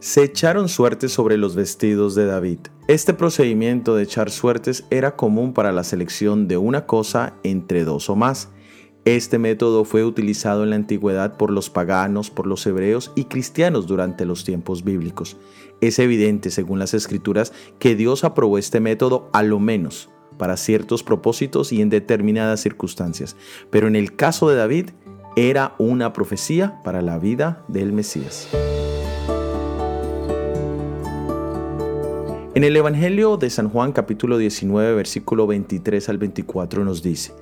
Se echaron suertes sobre los vestidos de David. Este procedimiento de echar suertes era común para la selección de una cosa entre dos o más. Este método fue utilizado en la antigüedad por los paganos, por los hebreos y cristianos durante los tiempos bíblicos. Es evidente, según las escrituras, que Dios aprobó este método a lo menos para ciertos propósitos y en determinadas circunstancias. Pero en el caso de David, era una profecía para la vida del Mesías. En el Evangelio de San Juan capítulo 19 versículo 23 al 24 nos dice,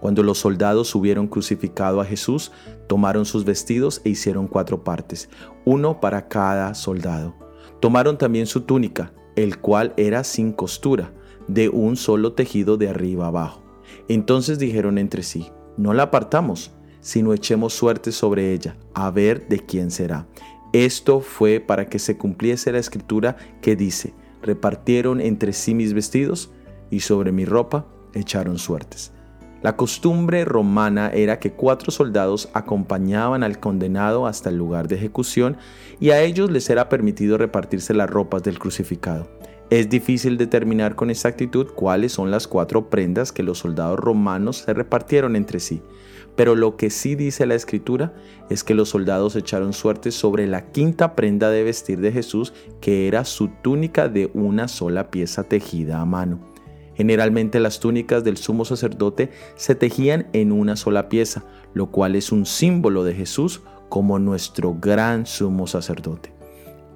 Cuando los soldados hubieron crucificado a Jesús, tomaron sus vestidos e hicieron cuatro partes, uno para cada soldado. Tomaron también su túnica, el cual era sin costura, de un solo tejido de arriba abajo. Entonces dijeron entre sí, no la apartamos, sino echemos suerte sobre ella, a ver de quién será. Esto fue para que se cumpliese la escritura que dice, repartieron entre sí mis vestidos y sobre mi ropa echaron suertes. La costumbre romana era que cuatro soldados acompañaban al condenado hasta el lugar de ejecución y a ellos les era permitido repartirse las ropas del crucificado. Es difícil determinar con exactitud cuáles son las cuatro prendas que los soldados romanos se repartieron entre sí, pero lo que sí dice la escritura es que los soldados echaron suerte sobre la quinta prenda de vestir de Jesús, que era su túnica de una sola pieza tejida a mano. Generalmente las túnicas del sumo sacerdote se tejían en una sola pieza, lo cual es un símbolo de Jesús como nuestro gran sumo sacerdote.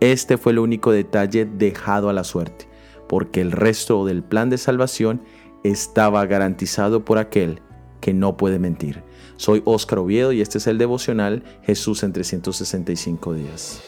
Este fue el único detalle dejado a la suerte, porque el resto del plan de salvación estaba garantizado por aquel que no puede mentir. Soy Óscar Oviedo y este es el devocional Jesús en 365 días.